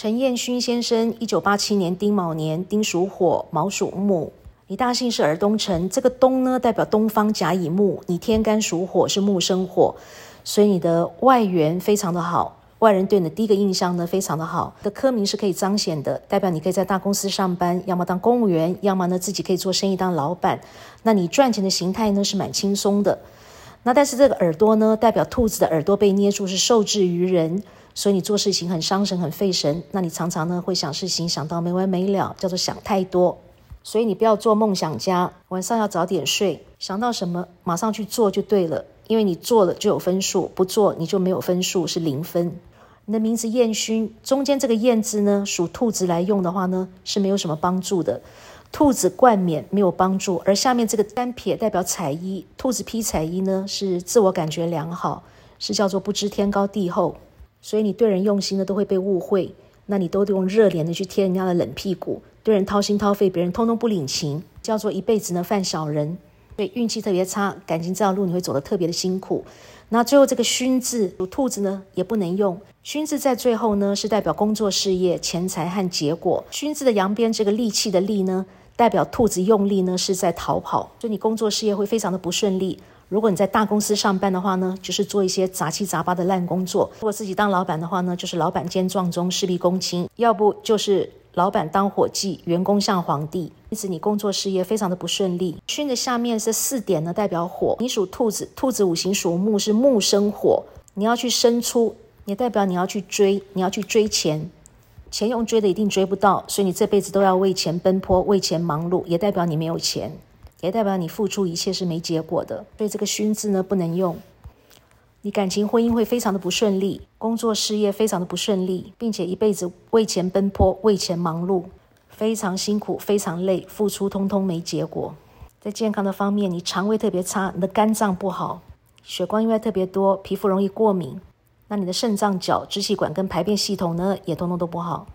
陈彦勋先生，一九八七年丁卯年，丁属火，卯属木。你大姓是尔东城，这个东呢代表东方甲乙木，你天干属火，是木生火，所以你的外缘非常的好。外人对你的第一个印象呢，非常的好。的科名是可以彰显的，代表你可以在大公司上班，要么当公务员，要么呢自己可以做生意当老板。那你赚钱的形态呢是蛮轻松的。那但是这个耳朵呢，代表兔子的耳朵被捏住是受制于人，所以你做事情很伤神很费神。那你常常呢会想事情想到没完没了，叫做想太多。所以你不要做梦想家，晚上要早点睡，想到什么马上去做就对了，因为你做了就有分数，不做你就没有分数，是零分。你的名字燕勋，中间这个燕字呢，属兔子来用的话呢，是没有什么帮助的。兔子冠冕没有帮助，而下面这个单撇代表彩衣，兔子披彩衣呢，是自我感觉良好，是叫做不知天高地厚。所以你对人用心呢，都会被误会，那你都得用热脸的去贴人家的冷屁股，对人掏心掏肺，别人通通不领情，叫做一辈子呢犯小人。对运气特别差，感情这条路你会走得特别的辛苦。那最后这个勋字属兔子呢，也不能用。勋字在最后呢，是代表工作事业、钱财和结果。勋字的扬边这个利器的利呢，代表兔子用力呢是在逃跑，所以你工作事业会非常的不顺利。如果你在大公司上班的话呢，就是做一些杂七杂八的烂工作；如果自己当老板的话呢，就是老板兼撞钟，事必躬亲；要不就是。老板当伙计，员工像皇帝，因此你工作事业非常的不顺利。巽的下面是四点呢，代表火。你属兔子，兔子五行属木，是木生火。你要去生出，也代表你要去追，你要去追钱，钱用追的一定追不到，所以你这辈子都要为钱奔波，为钱忙碌，也代表你没有钱，也代表你付出一切是没结果的。所以这个巽字呢不能用。你感情婚姻会非常的不顺利，工作事业非常的不顺利，并且一辈子为钱奔波，为钱忙碌，非常辛苦，非常累，付出通通没结果。在健康的方面，你肠胃特别差，你的肝脏不好，血光意外特别多，皮肤容易过敏。那你的肾脏、脚、支气管跟排便系统呢，也通通都不好。